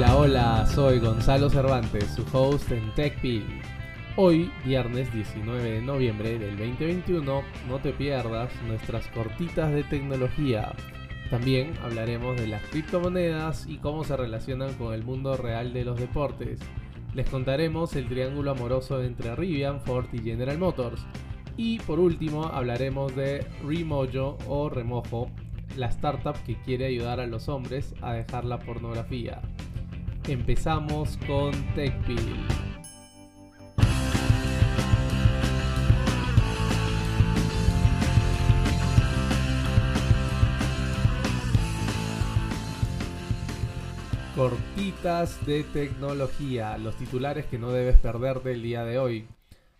Hola, hola, soy Gonzalo Cervantes, su host en TechPil. Hoy, viernes 19 de noviembre del 2021, no te pierdas nuestras cortitas de tecnología. También hablaremos de las criptomonedas y cómo se relacionan con el mundo real de los deportes. Les contaremos el triángulo amoroso entre Rivian, Ford y General Motors. Y por último hablaremos de Remojo o Remojo, la startup que quiere ayudar a los hombres a dejar la pornografía. Empezamos con TechPil. Cortitas de tecnología, los titulares que no debes perder del día de hoy.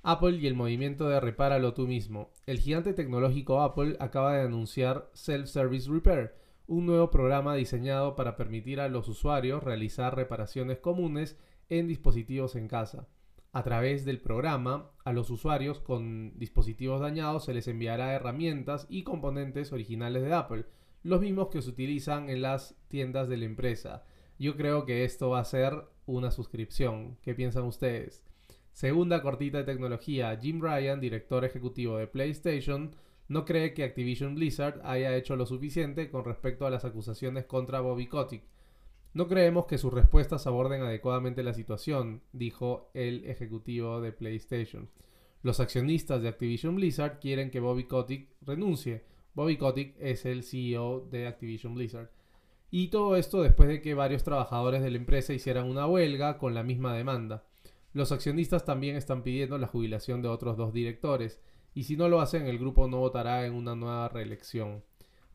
Apple y el movimiento de repáralo tú mismo. El gigante tecnológico Apple acaba de anunciar Self-Service Repair, un nuevo programa diseñado para permitir a los usuarios realizar reparaciones comunes en dispositivos en casa. A través del programa, a los usuarios con dispositivos dañados se les enviará herramientas y componentes originales de Apple, los mismos que se utilizan en las tiendas de la empresa. Yo creo que esto va a ser una suscripción. ¿Qué piensan ustedes? Segunda cortita de tecnología, Jim Ryan, director ejecutivo de PlayStation, no cree que Activision Blizzard haya hecho lo suficiente con respecto a las acusaciones contra Bobby Kotick. No creemos que sus respuestas aborden adecuadamente la situación, dijo el ejecutivo de PlayStation. Los accionistas de Activision Blizzard quieren que Bobby Kotick renuncie. Bobby Kotick es el CEO de Activision Blizzard. Y todo esto después de que varios trabajadores de la empresa hicieran una huelga con la misma demanda. Los accionistas también están pidiendo la jubilación de otros dos directores, y si no lo hacen el grupo no votará en una nueva reelección.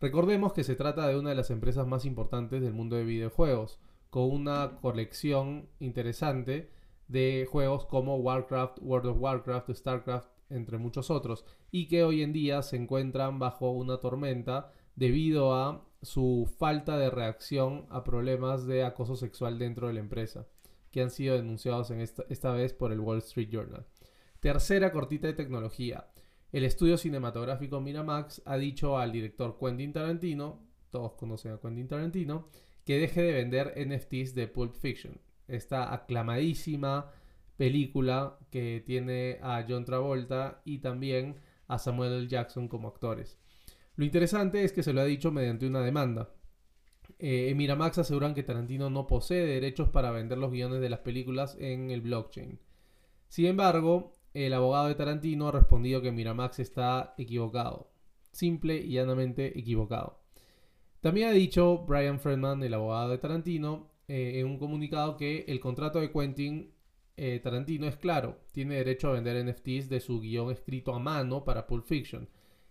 Recordemos que se trata de una de las empresas más importantes del mundo de videojuegos, con una colección interesante de juegos como Warcraft, World of Warcraft, StarCraft, entre muchos otros, y que hoy en día se encuentran bajo una tormenta debido a su falta de reacción a problemas de acoso sexual dentro de la empresa que han sido denunciados en esta, vez por el Wall Street Journal. Tercera cortita de tecnología. El estudio cinematográfico Miramax ha dicho al director Quentin Tarantino, todos conocen a Quentin Tarantino, que deje de vender NFTs de Pulp Fiction. Esta aclamadísima película que tiene a John Travolta y también a Samuel L. Jackson como actores. Lo interesante es que se lo ha dicho mediante una demanda. Eh, en Miramax aseguran que Tarantino no posee derechos para vender los guiones de las películas en el blockchain. Sin embargo, el abogado de Tarantino ha respondido que Miramax está equivocado. Simple y llanamente equivocado. También ha dicho Brian Friedman, el abogado de Tarantino, eh, en un comunicado que el contrato de Quentin eh, Tarantino es claro. Tiene derecho a vender NFTs de su guion escrito a mano para Pulp Fiction.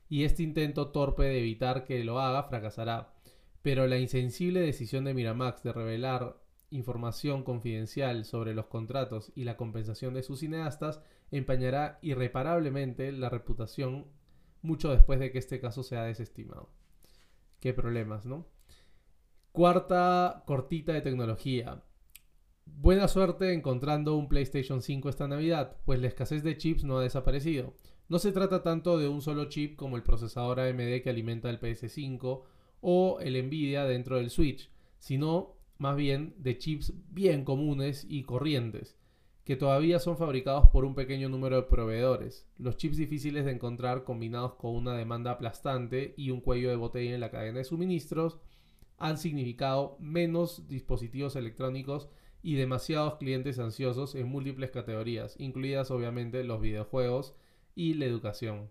Y este intento torpe de evitar que lo haga fracasará pero la insensible decisión de Miramax de revelar información confidencial sobre los contratos y la compensación de sus cineastas empañará irreparablemente la reputación mucho después de que este caso sea desestimado. Qué problemas, ¿no? Cuarta cortita de tecnología. Buena suerte encontrando un PlayStation 5 esta Navidad, pues la escasez de chips no ha desaparecido. No se trata tanto de un solo chip como el procesador AMD que alimenta el PS5 o el Nvidia dentro del Switch, sino más bien de chips bien comunes y corrientes, que todavía son fabricados por un pequeño número de proveedores. Los chips difíciles de encontrar combinados con una demanda aplastante y un cuello de botella en la cadena de suministros han significado menos dispositivos electrónicos y demasiados clientes ansiosos en múltiples categorías, incluidas obviamente los videojuegos y la educación.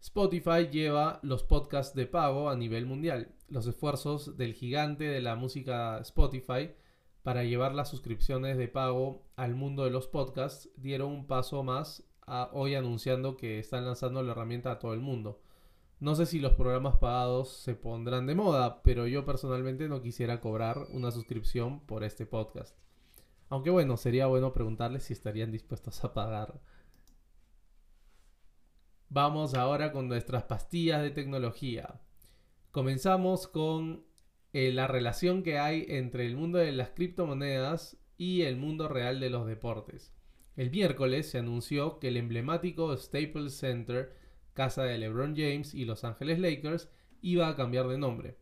Spotify lleva los podcasts de pago a nivel mundial. Los esfuerzos del gigante de la música Spotify para llevar las suscripciones de pago al mundo de los podcasts dieron un paso más hoy anunciando que están lanzando la herramienta a todo el mundo. No sé si los programas pagados se pondrán de moda, pero yo personalmente no quisiera cobrar una suscripción por este podcast. Aunque bueno, sería bueno preguntarles si estarían dispuestos a pagar Vamos ahora con nuestras pastillas de tecnología. Comenzamos con eh, la relación que hay entre el mundo de las criptomonedas y el mundo real de los deportes. El miércoles se anunció que el emblemático Staples Center, casa de LeBron James y Los Angeles Lakers, iba a cambiar de nombre.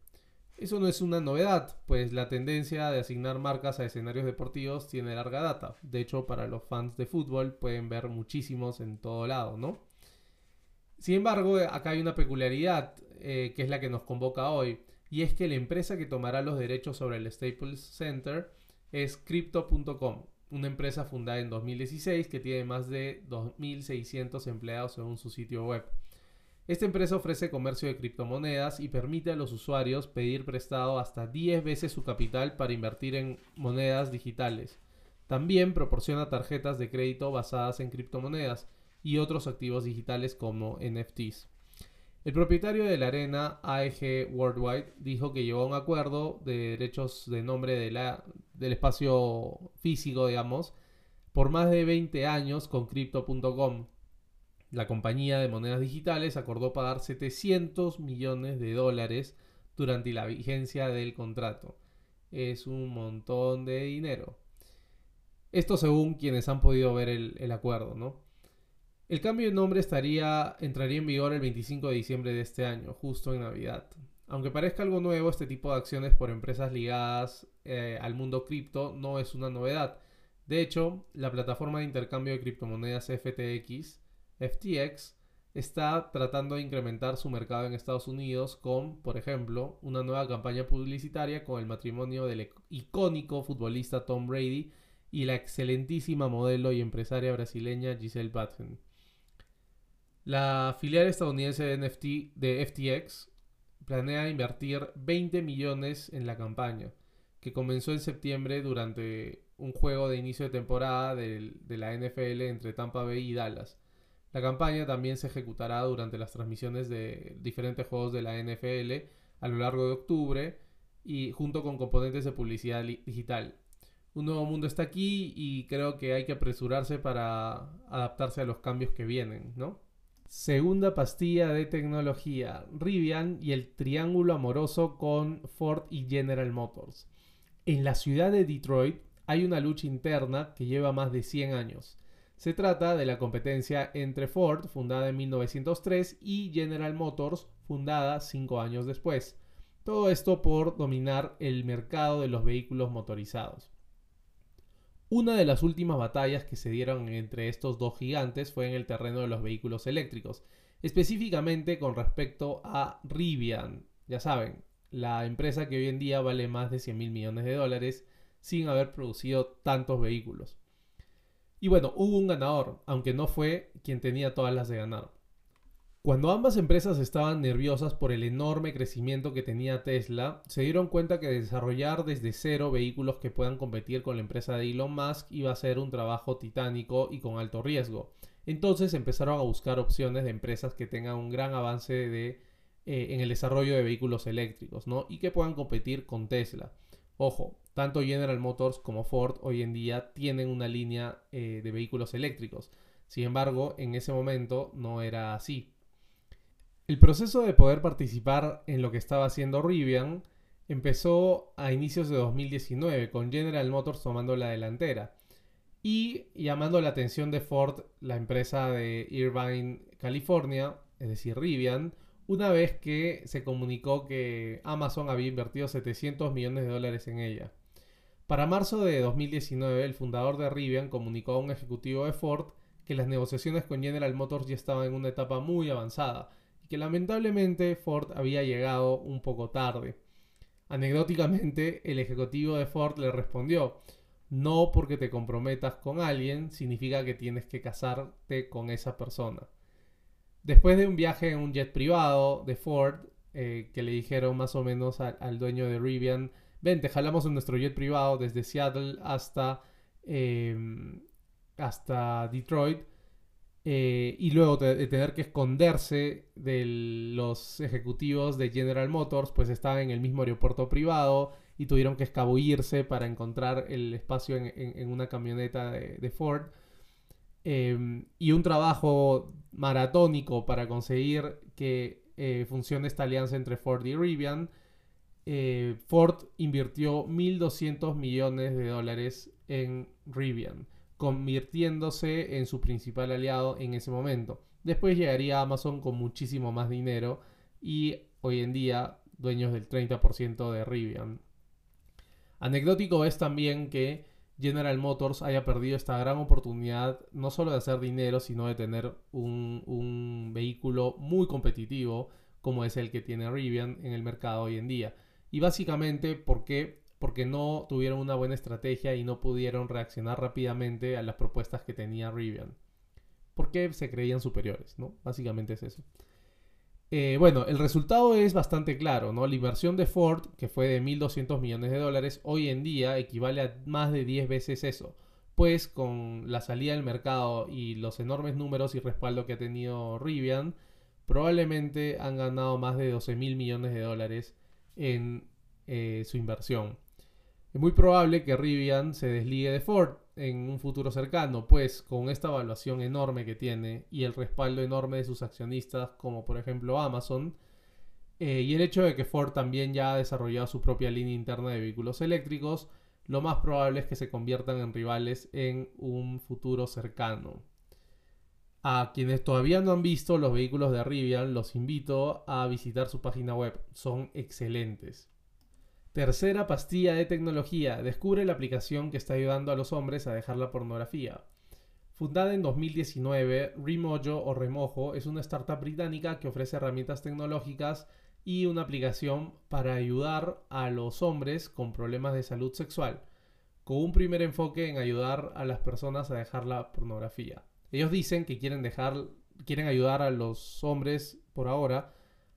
Eso no es una novedad, pues la tendencia de asignar marcas a escenarios deportivos tiene larga data. De hecho, para los fans de fútbol pueden ver muchísimos en todo lado, ¿no? Sin embargo, acá hay una peculiaridad eh, que es la que nos convoca hoy, y es que la empresa que tomará los derechos sobre el Staples Center es Crypto.com, una empresa fundada en 2016 que tiene más de 2.600 empleados según su sitio web. Esta empresa ofrece comercio de criptomonedas y permite a los usuarios pedir prestado hasta 10 veces su capital para invertir en monedas digitales. También proporciona tarjetas de crédito basadas en criptomonedas y otros activos digitales como NFTs. El propietario de la arena AEG Worldwide dijo que llegó a un acuerdo de derechos de nombre del espacio físico, digamos, por más de 20 años con Crypto.com. La compañía de monedas digitales acordó pagar 700 millones de dólares durante la vigencia del contrato. Es un montón de dinero. Esto según quienes han podido ver el, el acuerdo, ¿no? El cambio de nombre estaría, entraría en vigor el 25 de diciembre de este año, justo en Navidad. Aunque parezca algo nuevo, este tipo de acciones por empresas ligadas eh, al mundo cripto no es una novedad. De hecho, la plataforma de intercambio de criptomonedas FTX, FTX, está tratando de incrementar su mercado en Estados Unidos con, por ejemplo, una nueva campaña publicitaria con el matrimonio del icónico futbolista Tom Brady y la excelentísima modelo y empresaria brasileña Giselle Button. La filial estadounidense de, FTX planea invertir 20 millones en la campaña, que comenzó en septiembre durante un juego de inicio de temporada de, de la NFL entre Tampa Bay y Dallas. La campaña también se ejecutará durante las transmisiones de diferentes juegos de la NFL a lo largo de octubre y junto con componentes de publicidad digital. Un nuevo mundo está aquí y creo que hay que apresurarse para adaptarse a los cambios que vienen, ¿no? Segunda pastilla de tecnología, Rivian y el triángulo amoroso con Ford y General Motors. En la ciudad de Detroit hay una lucha interna que lleva más de 100 años. Se trata de la competencia entre Ford, fundada en 1903, y General Motors, fundada 5 años después. Todo esto por dominar el mercado de los vehículos motorizados. Una de las últimas batallas que se dieron entre estos dos gigantes fue en el terreno de los vehículos eléctricos, específicamente con respecto a Rivian, ya saben, la empresa que hoy en día vale más de 100 mil millones de dólares sin haber producido tantos vehículos. Y bueno, hubo un ganador, aunque no fue quien tenía todas las de ganar. Cuando ambas empresas estaban nerviosas por el enorme crecimiento que tenía Tesla, se dieron cuenta que desarrollar desde cero vehículos que puedan competir con la empresa de Elon Musk iba a ser un trabajo titánico y con alto riesgo. Entonces empezaron a buscar opciones de empresas que tengan un gran avance eh, en el desarrollo de vehículos eléctricos y que puedan competir con Tesla. Ojo, tanto General Motors como Ford hoy en día tienen una línea eh, de vehículos eléctricos. Sin embargo, en ese momento no era así. El proceso de poder participar en lo que estaba haciendo Rivian empezó a inicios de 2019 con General Motors tomando la delantera y llamando la atención de Ford, la empresa de Irvine, California, es decir, Rivian, una vez que se comunicó que Amazon había invertido 700 millones de dólares en ella. Para marzo de 2019, el fundador de Rivian comunicó a un ejecutivo de Ford que las negociaciones con General Motors ya estaban en una etapa muy avanzada que lamentablemente Ford había llegado un poco tarde. Anecdóticamente, el ejecutivo de Ford le respondió, no porque te comprometas con alguien significa que tienes que casarte con esa persona. Después de un viaje en un jet privado de Ford, eh, que le dijeron más o menos al dueño de Rivian, ven, te jalamos en nuestro jet privado desde Seattle hasta, em, hasta Detroit, eh, y luego de, tener que esconderse de los ejecutivos de General Motors, pues estaban en el mismo aeropuerto privado y tuvieron que escabullirse para encontrar el espacio en, una camioneta de, Ford. Em, y un trabajo maratónico para conseguir que eh, funcione esta alianza entre Ford y Rivian. Eh, Ford invirtió 1.200 millones de dólares en Rivian convirtiéndose en su principal aliado en ese momento. Después llegaría Amazon con muchísimo más dinero y hoy en día dueños del 30% de Rivian. Anecdótico es también que General Motors haya perdido esta gran oportunidad no solo de hacer dinero, sino de tener un, un vehículo muy competitivo como es el que tiene Rivian en el mercado hoy en día. Y básicamente, ¿por qué? Porque no tuvieron una buena estrategia y no pudieron reaccionar rápidamente a las propuestas que tenía Rivian. Porque se creían superiores, ¿no? Básicamente es eso. Eh, bueno, el resultado es bastante claro, ¿no? La inversión de Ford, que fue de 1.200 millones de dólares, hoy en día equivale a más de 10 veces eso. Pues con la salida del mercado y los enormes números y respaldo que ha tenido Rivian, probablemente han ganado más de 12 mil millones de dólares en eh, su inversión. Es muy probable que Rivian se desligue de Ford en un futuro cercano, pues con esta evaluación enorme que tiene y el respaldo enorme de sus accionistas, como por ejemplo Amazon, eh, y el hecho de que Ford también ya ha desarrollado su propia línea interna de vehículos eléctricos, lo más probable es que se conviertan en rivales en un futuro cercano. A quienes todavía no han visto los vehículos de Rivian, los invito a visitar su página web. Son excelentes. Tercera pastilla de tecnología. Descubre la aplicación que está ayudando a los hombres a dejar la pornografía. Fundada en 2019, Remojo o Remojo es una startup británica que ofrece herramientas tecnológicas y una aplicación para ayudar a los hombres con problemas de salud sexual, con un primer enfoque en ayudar a las personas a dejar la pornografía. Ellos dicen que quieren dejar, quieren ayudar a los hombres por ahora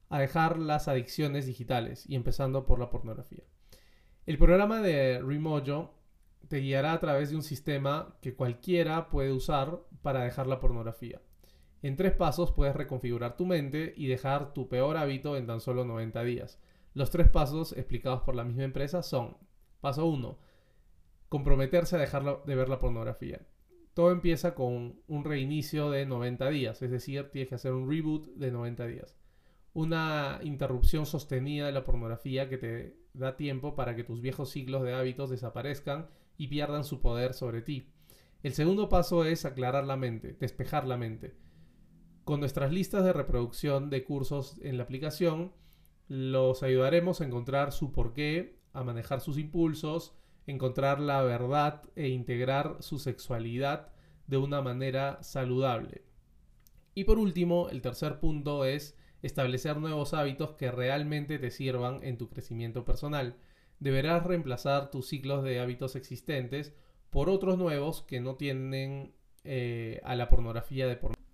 a dejar las adicciones digitales y empezando por la pornografía. El programa de Remojo te guiará a través de un sistema que cualquiera puede usar para dejar la pornografía. En tres pasos puedes reconfigurar tu mente y dejar tu peor hábito en tan solo 90 días. Los tres pasos explicados por la misma empresa son, paso 1, comprometerse a dejar de ver la pornografía todo empieza con un reinicio de 90 días, es decir, tienes que hacer un reboot de 90 días. Una interrupción sostenida de la pornografía que te da tiempo para que tus viejos ciclos de hábitos desaparezcan y pierdan su poder sobre ti. El segundo paso es aclarar la mente, despejar la mente. Con nuestras listas de reproducción de cursos en la aplicación, los ayudaremos a encontrar su porqué, a manejar sus impulsos, encontrar la verdad e integrar su sexualidad de una manera saludable. Y por último, el tercer punto es establecer nuevos hábitos que realmente te sirvan en tu crecimiento personal. Deberás reemplazar tus ciclos de hábitos existentes por otros nuevos que no tienen eh, a la pornografía de pornografía.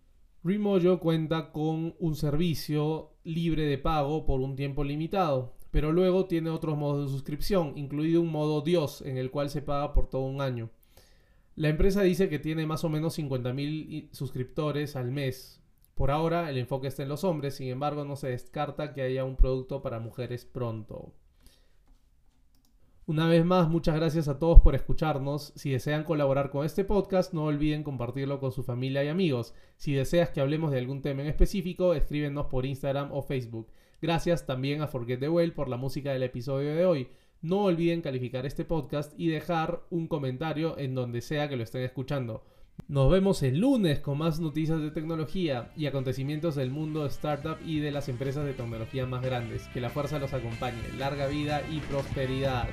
Remojo cuenta con un servicio libre de pago por un tiempo limitado pero luego tiene otros modos de suscripción, incluido un modo Dios, en el cual se paga por todo un año. La empresa dice que tiene más o menos 50.000 suscriptores al mes. Por ahora el enfoque está en los hombres, sin embargo no se descarta que haya un producto para mujeres pronto. Una vez más, muchas gracias a todos por escucharnos. Si desean colaborar con este podcast, no olviden compartirlo con su familia y amigos. Si deseas que hablemos de algún tema en específico, escríbenos por Instagram o Facebook. Gracias también a Forget the Well por la música del episodio de hoy. No olviden calificar este podcast y dejar un comentario en donde sea que lo estén escuchando. Nos vemos el lunes con más noticias de tecnología y acontecimientos del mundo startup y de las empresas de tecnología más grandes. Que la fuerza los acompañe. Larga vida y prosperidad.